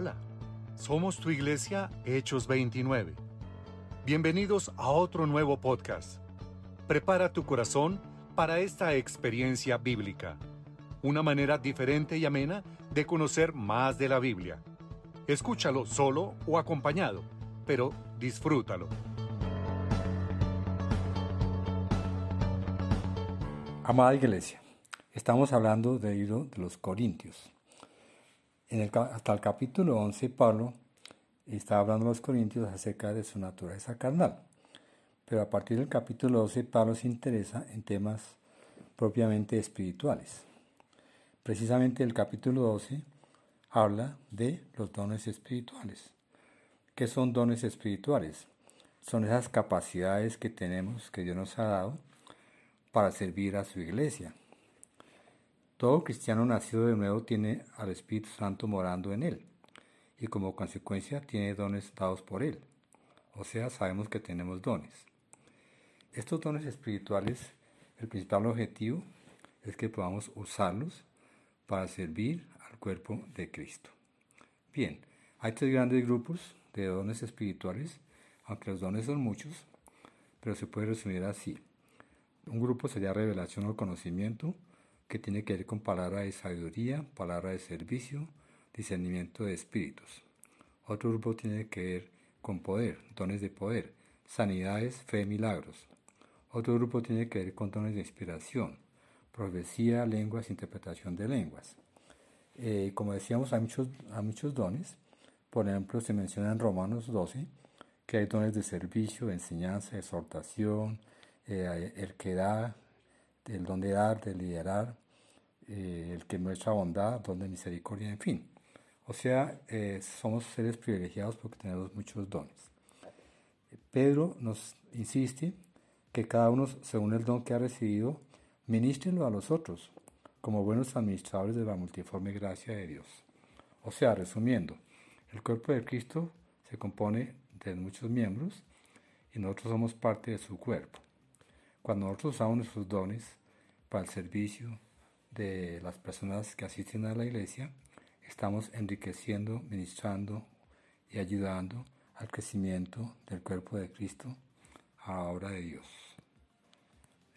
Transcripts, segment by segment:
Hola, somos tu iglesia Hechos 29. Bienvenidos a otro nuevo podcast. Prepara tu corazón para esta experiencia bíblica, una manera diferente y amena de conocer más de la Biblia. Escúchalo solo o acompañado, pero disfrútalo. Amada Iglesia, estamos hablando del libro de los Corintios. En el, hasta el capítulo 11, Pablo está hablando a los Corintios acerca de su naturaleza carnal. Pero a partir del capítulo 12, Pablo se interesa en temas propiamente espirituales. Precisamente el capítulo 12 habla de los dones espirituales. ¿Qué son dones espirituales? Son esas capacidades que tenemos, que Dios nos ha dado, para servir a su iglesia. Todo cristiano nacido de nuevo tiene al Espíritu Santo morando en él y como consecuencia tiene dones dados por él. O sea, sabemos que tenemos dones. Estos dones espirituales, el principal objetivo es que podamos usarlos para servir al cuerpo de Cristo. Bien, hay tres grandes grupos de dones espirituales, aunque los dones son muchos, pero se puede resumir así. Un grupo sería revelación o conocimiento, que tiene que ver con palabra de sabiduría, palabra de servicio, discernimiento de espíritus. Otro grupo tiene que ver con poder, dones de poder, sanidades, fe, milagros. Otro grupo tiene que ver con dones de inspiración, profecía, lenguas, interpretación de lenguas. Eh, como decíamos, hay muchos, hay muchos dones. Por ejemplo, se menciona en Romanos 12 que hay dones de servicio, enseñanza, exhortación, eh, el que da, el don de dar, de liderar, eh, el que muestra bondad, don de misericordia, en fin. O sea, eh, somos seres privilegiados porque tenemos muchos dones. Pedro nos insiste que cada uno, según el don que ha recibido, ministrenlo a los otros, como buenos administradores de la multiforme gracia de Dios. O sea, resumiendo, el cuerpo de Cristo se compone de muchos miembros y nosotros somos parte de su cuerpo. Cuando nosotros usamos nuestros dones para el servicio de las personas que asisten a la iglesia, estamos enriqueciendo, ministrando y ayudando al crecimiento del cuerpo de Cristo a la obra de Dios.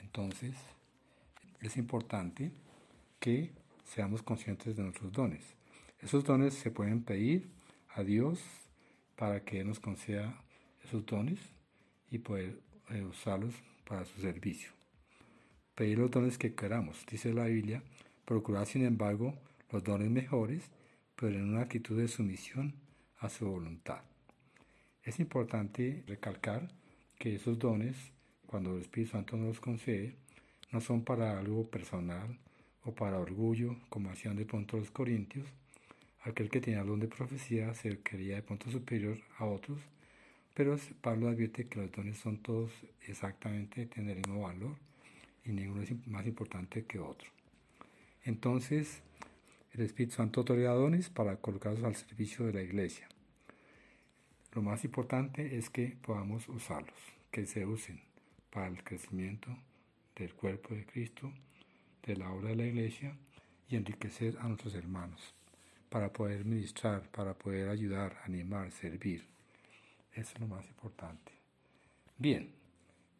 Entonces, es importante que seamos conscientes de nuestros dones. Esos dones se pueden pedir a Dios para que nos conceda esos dones y poder eh, usarlos para su servicio. Pedir los dones que queramos, dice la Biblia, procurar sin embargo los dones mejores, pero en una actitud de sumisión a su voluntad. Es importante recalcar que esos dones, cuando el Espíritu Santo nos los concede, no son para algo personal o para orgullo, como hacían de pronto los corintios. Aquel que tenía el don de profecía se quería de pronto superior a otros pero Pablo advierte que los dones son todos exactamente, tienen el mismo valor y ninguno es más importante que otro. Entonces, el Espíritu Santo otorga dones para colocarlos al servicio de la iglesia. Lo más importante es que podamos usarlos, que se usen para el crecimiento del cuerpo de Cristo, de la obra de la iglesia y enriquecer a nuestros hermanos, para poder ministrar, para poder ayudar, animar, servir. Eso es lo más importante. Bien,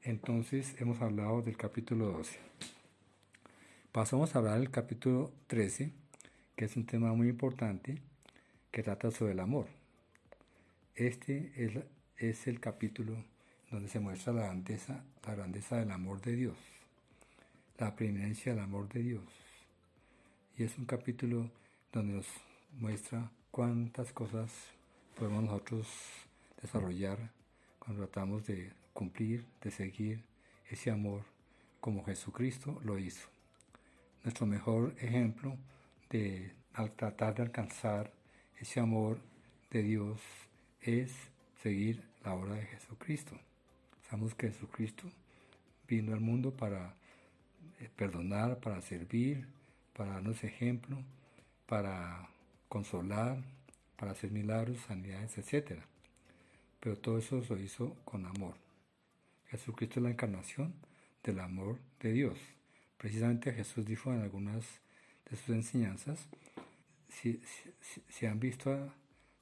entonces hemos hablado del capítulo 12. Pasamos a hablar del capítulo 13, que es un tema muy importante, que trata sobre el amor. Este es, el capítulo donde se muestra la grandeza, la grandeza del amor de Dios, la preeminencia del amor de Dios. Y es un capítulo donde nos muestra cuántas cosas podemos nosotros desarrollar cuando tratamos de cumplir, de seguir ese amor como Jesucristo lo hizo. Nuestro mejor ejemplo de al tratar de alcanzar ese amor de Dios es seguir la obra de Jesucristo. Sabemos que Jesucristo vino al mundo para eh, perdonar, para servir, para darnos ejemplo, para consolar, para hacer milagros, sanidades, etcétera pero todo eso lo hizo con amor. Jesucristo es la encarnación del amor de Dios. Precisamente Jesús dijo en algunas de sus enseñanzas, si, han visto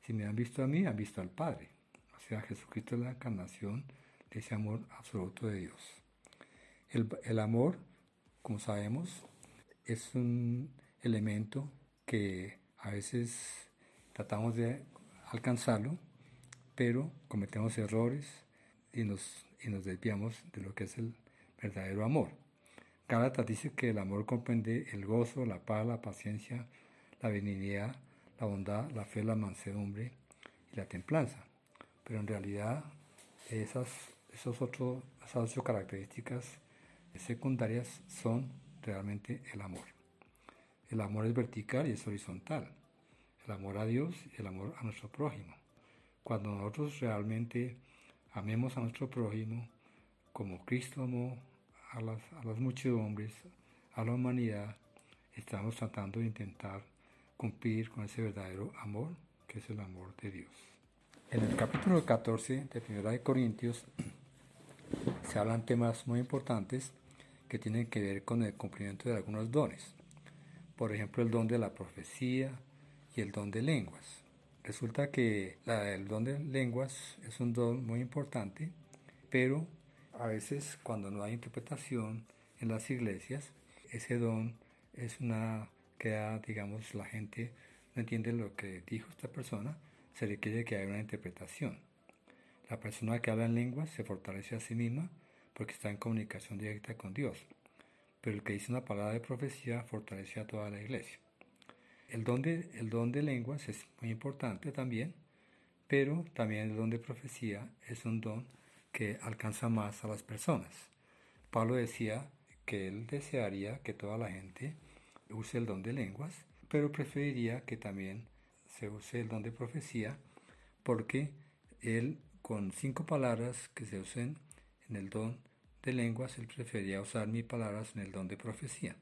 Si me han visto a mí, han visto al Padre. O sea, Jesucristo es la encarnación de ese amor absoluto de Dios. El, el amor, como sabemos, es un elemento que a veces tratamos de alcanzarlo, pero cometemos errores y nos, y nos desviamos de lo que es el verdadero amor. Gálatas dice que el amor comprende el gozo, la paz, la paciencia, la benignidad, la bondad, la fe, la mansedumbre y la templanza. Pero en realidad esas, esos otros, esas ocho características secundarias son realmente el amor. El amor es vertical y es horizontal. El amor a Dios y el amor a nuestro prójimo. Cuando nosotros realmente amemos a nuestro prójimo como Cristo amó a las, a las muchedumbres, a la humanidad, estamos tratando de intentar cumplir con ese verdadero amor que es el amor de Dios. En el capítulo 14 de Primera de Corintios se hablan temas muy importantes que tienen que ver con el cumplimiento de algunos dones. Por ejemplo, el don de la profecía y el don de lenguas. Resulta que el don de lenguas es un don muy importante, pero a veces cuando no hay interpretación en las iglesias, ese don es una que digamos, la gente no entiende lo que dijo esta persona, se requiere que haya una interpretación. La persona que habla en lenguas se fortalece a sí misma porque está en comunicación directa con Dios, pero el que dice una palabra de profecía fortalece a toda la iglesia. El don de, el don de lenguas es muy importante también, pero también el don de profecía es un don que alcanza más a las personas. Pablo decía que él desearía que toda la gente use el don de lenguas, pero preferiría que también se use el don de profecía, porque él con cinco palabras que se usen en el don de lenguas, él prefería usar mis palabras en el don de profecía.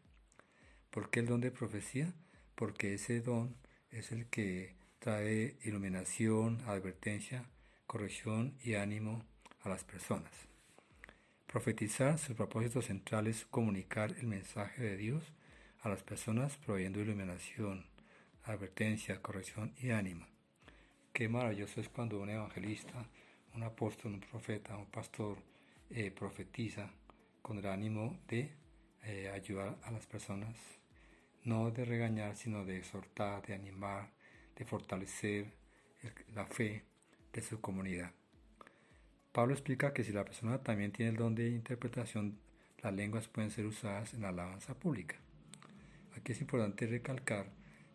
¿Por qué el don de profecía? Porque ese don es el que trae iluminación, advertencia, corrección y ánimo a las personas. Profetizar, su propósito central es comunicar el mensaje de Dios a las personas proveyendo iluminación, advertencia, corrección y ánimo. Qué maravilloso es cuando un evangelista, un apóstol, un profeta, un pastor eh, profetiza con el ánimo de eh, ayudar a las personas, no de regañar, sino de exhortar, de animar, de fortalecer la fe de su comunidad. Pablo explica que si la persona también tiene el don de interpretación, las lenguas pueden ser usadas en la alabanza pública. Aquí es importante recalcar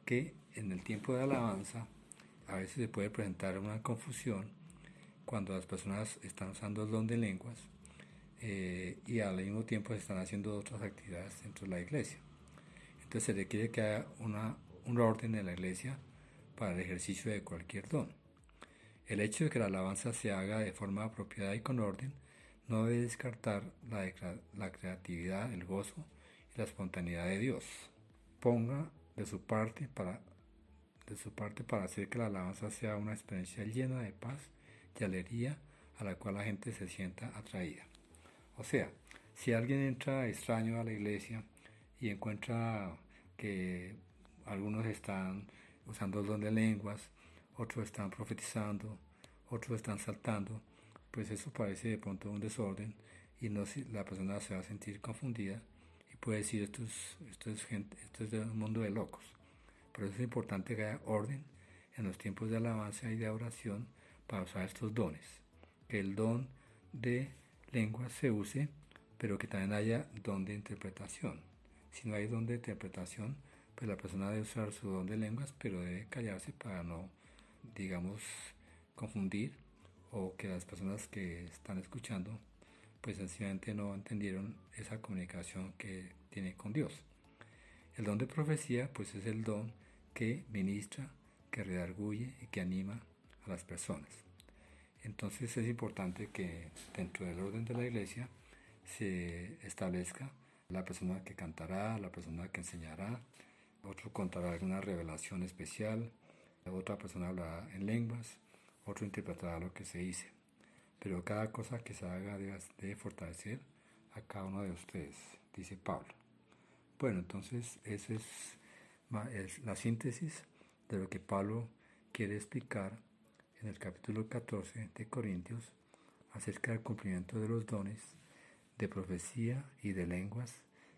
que en el tiempo de alabanza a veces se puede presentar una confusión cuando las personas están usando el don de lenguas eh, y al mismo tiempo están haciendo otras actividades dentro de la iglesia. Se requiere que haya una, un orden en la iglesia para el ejercicio de cualquier don. El hecho de que la alabanza se haga de forma apropiada y con orden no debe descartar la, la creatividad, el gozo y la espontaneidad de Dios. Ponga de su parte para de su parte para hacer que la alabanza sea una experiencia llena de paz y alegría a la cual la gente se sienta atraída. O sea, si alguien entra extraño a la iglesia y encuentra que algunos están usando el don de lenguas, otros están profetizando, otros están saltando, pues eso parece de pronto un desorden y no, la persona se va a sentir confundida y puede decir esto es, esto es, gente, esto es de un mundo de locos. Por eso es importante que haya orden en los tiempos de alabanza y de oración para usar estos dones. Que el don de lengua se use, pero que también haya don de interpretación. Si no hay don de interpretación, pues la persona debe usar su don de lenguas, pero debe callarse para no digamos, confundir o que las personas que están escuchando pues sencillamente no entendieron esa comunicación que tiene con Dios. El don de profecía pues es el don que ministra, que redarguye y que anima a las personas. Entonces es importante que dentro del orden de la iglesia se establezca la persona que cantará, la persona que enseñará, otro contará alguna revelación especial, otra persona hablará en lenguas, otro interpretará lo que se dice. Pero cada cosa que se haga debe, fortalecer a cada uno de ustedes, dice Pablo. Bueno, entonces esa es, es la síntesis de lo que Pablo quiere explicar en el capítulo 14 de Corintios acerca del cumplimiento de los dones de profecía y de lenguas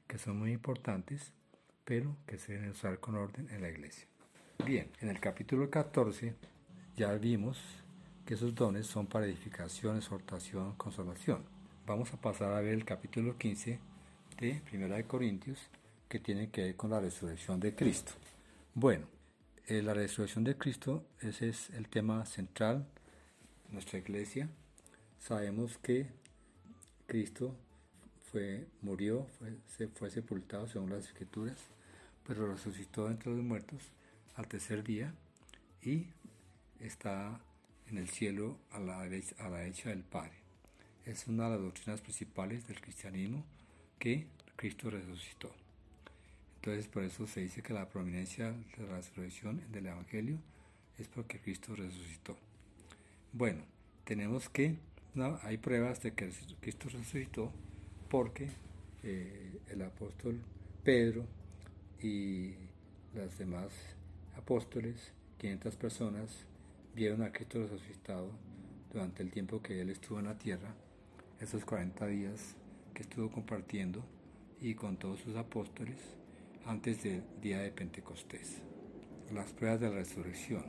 que son muy importantes, pero que se deben usar con orden en la iglesia. Bien, en el capítulo 14 ya vimos que esos dones son para edificación, exhortación, consolación. Vamos a pasar a ver el capítulo 15 de Primera de Corintios que tiene que ver con la resurrección de Cristo. Bueno, eh, la resurrección de Cristo, ese es el tema central de nuestra iglesia. Sabemos que Cristo fue, murió, fue, se fue sepultado según las escrituras, pero resucitó entre los muertos al tercer día y está en el cielo a la, a la derecha del Padre. Es una de las doctrinas principales del cristianismo que Cristo resucitó. Entonces por eso se dice que la prominencia de la resurrección del Evangelio es porque Cristo resucitó. Bueno, tenemos que, hay pruebas de que Cristo resucitó porque eh, el apóstol Pedro y los demás apóstoles, 500 personas, vieron a Cristo resucitado durante el tiempo que él estuvo en la tierra, esos 40 días que estuvo compartiendo y con todos sus apóstoles antes del día de Pentecostés. Las pruebas de la resurrección,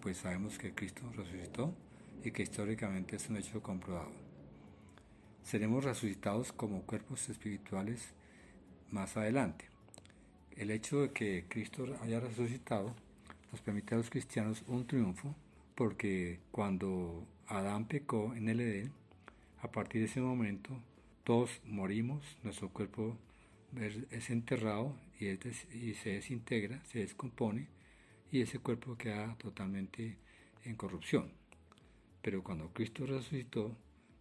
pues sabemos que Cristo resucitó y que históricamente es un hecho comprobado seremos resucitados como cuerpos espirituales más adelante. El hecho de que Cristo haya resucitado nos permite a los cristianos un triunfo porque cuando Adán pecó en el Edén, a partir de ese momento todos morimos, nuestro cuerpo es enterrado y, y se desintegra, se descompone y ese cuerpo queda totalmente en corrupción. Pero cuando Cristo resucitó,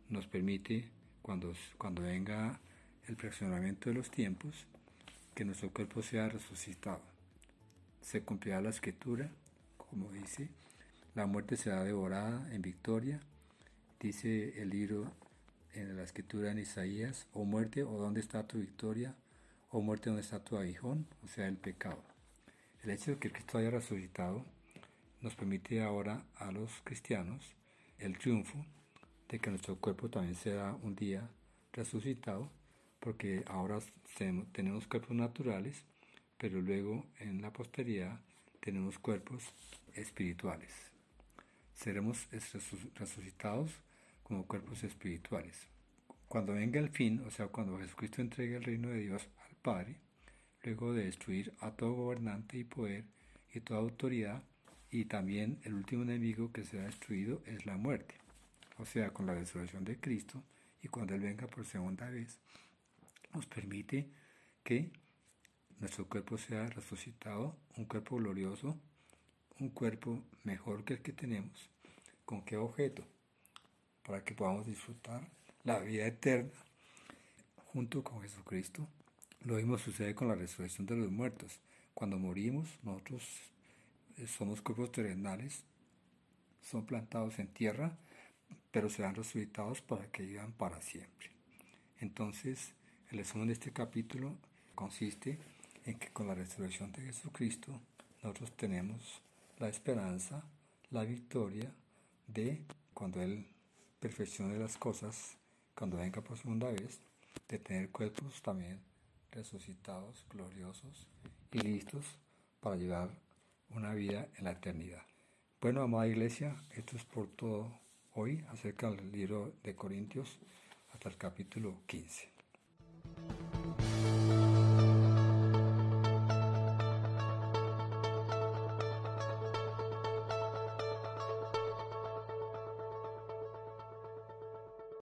nos permite cuando, cuando venga el fraccionamiento de los tiempos, que nuestro cuerpo sea resucitado. Se cumplirá la escritura, como dice, la muerte será devorada en victoria, dice el libro en la escritura en Isaías, o muerte, o dónde está tu victoria, o muerte, dónde está tu aguijón, o sea, el pecado. El hecho de que Cristo haya resucitado nos permite ahora a los cristianos el triunfo de que nuestro cuerpo también será un día resucitado, porque ahora tenemos cuerpos naturales, pero luego en la posteridad tenemos cuerpos espirituales. Seremos resucitados como cuerpos espirituales. Cuando venga el fin, o sea, cuando Jesucristo entregue el reino de Dios al Padre, luego de destruir a todo gobernante y poder y toda autoridad, y también el último enemigo que será destruido es la muerte o sea, con la resurrección de Cristo, y cuando Él venga por segunda vez, nos permite que nuestro cuerpo sea resucitado, un cuerpo glorioso, un cuerpo mejor que el que tenemos. ¿Con qué objeto? Para que podamos disfrutar la vida eterna junto con Jesucristo. Lo mismo sucede con la resurrección de los muertos. Cuando morimos, nosotros eh, somos cuerpos terrenales, son plantados en tierra, pero serán resucitados para que vivan para siempre. Entonces, el resumen de este capítulo consiste en que con la resurrección de Jesucristo nosotros tenemos la esperanza, la victoria de cuando Él perfeccione las cosas, cuando venga por segunda vez, de tener cuerpos también resucitados, gloriosos y listos para llevar una vida en la eternidad. Bueno, amada iglesia, esto es por todo hoy acerca del libro de Corintios hasta el capítulo 15.